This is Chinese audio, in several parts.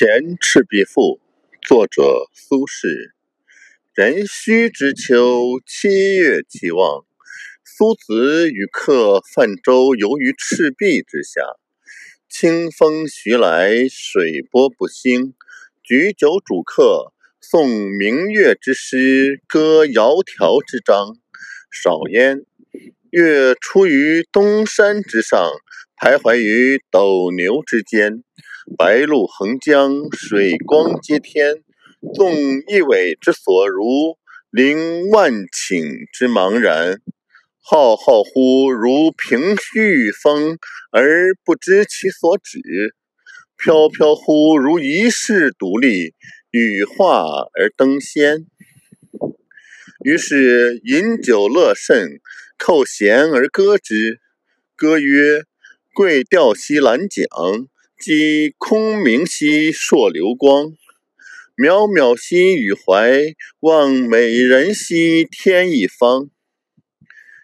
前赤壁赋，作者苏轼。壬戌之秋，七月既望，苏子与客泛舟游于赤壁之下。清风徐来，水波不兴。举酒属客，诵明月之诗，歌窈窕之章。少焉，月出于东山之上，徘徊于斗牛之间。白露横江，水光接天。纵一苇之所如，凌万顷之茫然。浩浩乎如凭虚与风，而不知其所止；飘飘乎如遗世独立，羽化而登仙。于是饮酒乐甚，扣舷而歌之。歌曰：“桂调兮兰桨。”击空明兮烁流光，渺渺兮予怀，望美人兮天一方。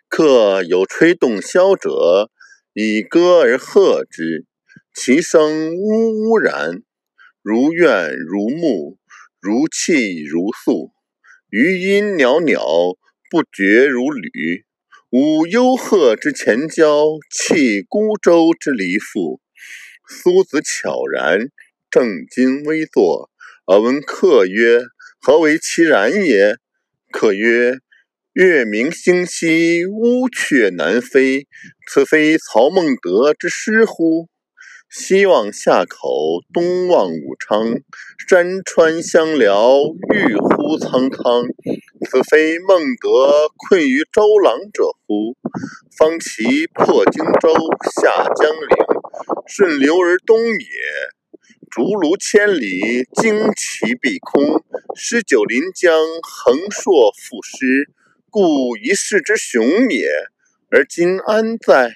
客有吹洞箫者，以歌而和之，其声呜呜然，如怨如慕，如泣如诉，余音袅袅，不绝如缕。舞幽壑之潜蛟，泣孤舟之嫠妇。苏子悄然，正襟危坐，而问客曰：“何为其然也？”客曰：“月明星稀，乌鹊南飞。此非曹孟德之诗乎？西望夏口，东望武昌，山川相辽，郁乎苍苍。此非孟德困于周郎者乎？方其破荆州，下江陵。”顺流而东也，逐鹿千里，旌旗蔽空，诗酒临江，横槊赋诗，故一世之雄也。而今安在？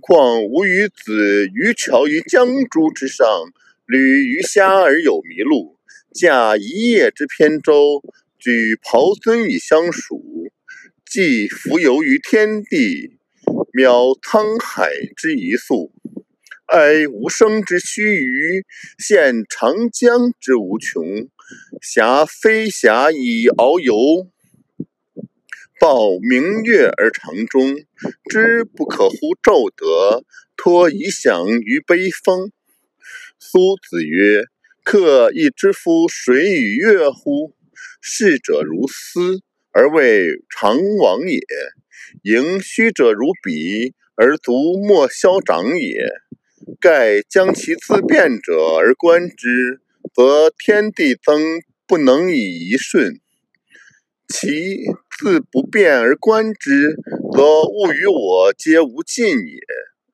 况吾与子渔樵于江渚之上，侣鱼虾而友麋鹿，驾一叶之扁舟，举匏樽以相属，寄蜉蝣于天地，渺沧海之一粟。哀吾生之须臾，羡长江之无穷。挟飞霞以遨游，抱明月而长终。知不可乎骤得，托遗响于悲风。苏子曰：“客亦知夫水与月乎？逝者如斯，而谓常往也；盈虚者如彼，而足莫消长也。”盖将其自变者而观之，则天地曾不能以一瞬；其自不变而观之，则物与我皆无尽也，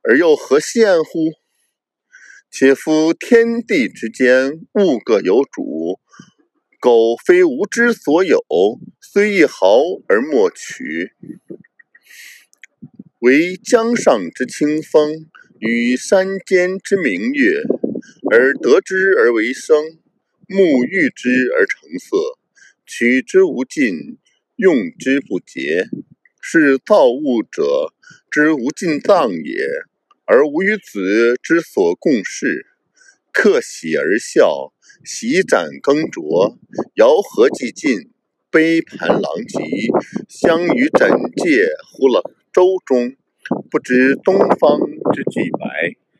而又何羡乎？且夫天地之间，物各有主，苟非吾之所有，虽一毫而莫取。惟江上之清风。与山间之明月，而得之而为声，沐浴之而成色，取之无尽，用之不竭，是造物者之无尽藏也。而吾与子之所共适，客喜而笑，洗盏更酌，肴核既尽，杯盘狼藉，相与枕藉乎了舟中。不知东方之既白。